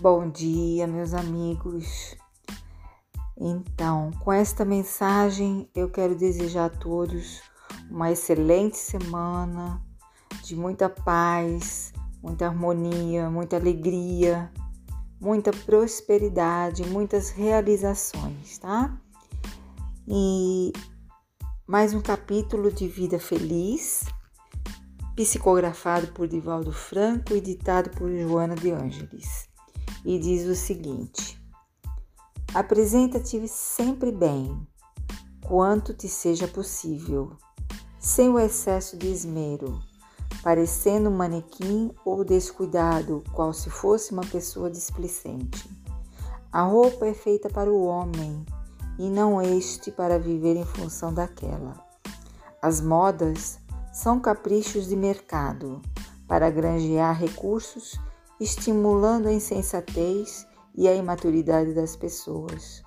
Bom dia, meus amigos. Então, com esta mensagem, eu quero desejar a todos uma excelente semana de muita paz, muita harmonia, muita alegria, muita prosperidade, muitas realizações, tá? E mais um capítulo de vida feliz, psicografado por Divaldo Franco e ditado por Joana de Ângeles e diz o seguinte: Apresenta-te sempre bem, quanto te seja possível, sem o excesso de esmero, parecendo um manequim ou descuidado, qual se fosse uma pessoa displicente. A roupa é feita para o homem e não este para viver em função daquela. As modas são caprichos de mercado para granjear recursos estimulando a insensatez e a imaturidade das pessoas.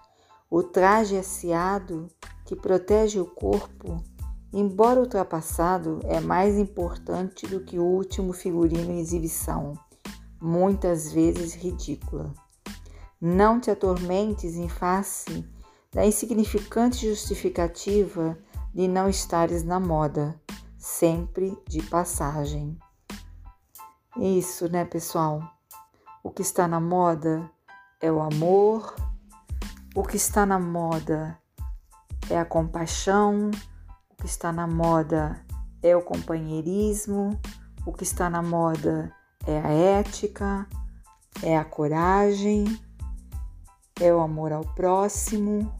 O traje aciado que protege o corpo, embora ultrapassado, é mais importante do que o último figurino em exibição, muitas vezes ridícula. Não te atormentes em face da insignificante justificativa de não estares na moda, sempre de passagem. Isso, né, pessoal? O que está na moda é o amor, o que está na moda é a compaixão, o que está na moda é o companheirismo, o que está na moda é a ética, é a coragem, é o amor ao próximo,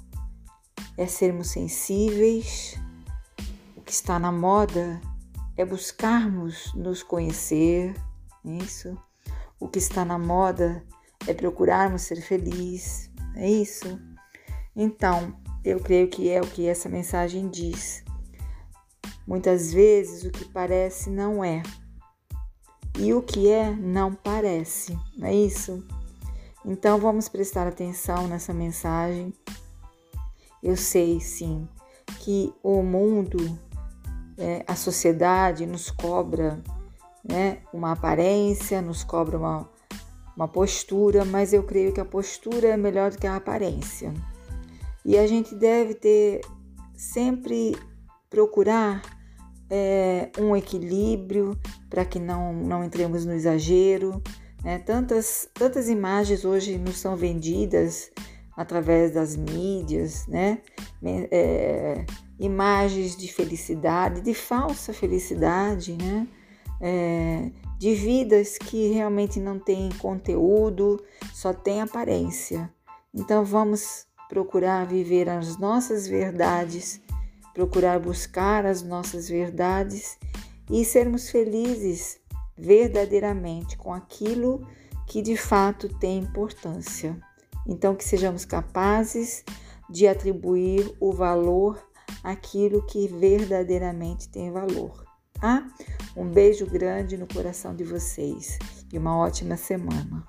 é sermos sensíveis. O que está na moda é buscarmos nos conhecer isso. O que está na moda é procurarmos ser feliz, é isso. Então, eu creio que é o que essa mensagem diz. Muitas vezes o que parece não é, e o que é não parece, não é isso? Então vamos prestar atenção nessa mensagem. Eu sei sim que o mundo, é, a sociedade nos cobra né, uma aparência, nos cobra uma, uma postura, mas eu creio que a postura é melhor do que a aparência. E a gente deve ter sempre procurar é, um equilíbrio para que não, não entremos no exagero. Né? Tantas, tantas imagens hoje nos são vendidas através das mídias, né? É, imagens de felicidade, de falsa felicidade, né? É, de vidas que realmente não têm conteúdo, só tem aparência. Então vamos procurar viver as nossas verdades, procurar buscar as nossas verdades e sermos felizes verdadeiramente com aquilo que de fato tem importância. Então, que sejamos capazes de atribuir o valor àquilo que verdadeiramente tem valor tá? Um beijo grande no coração de vocês e uma ótima semana.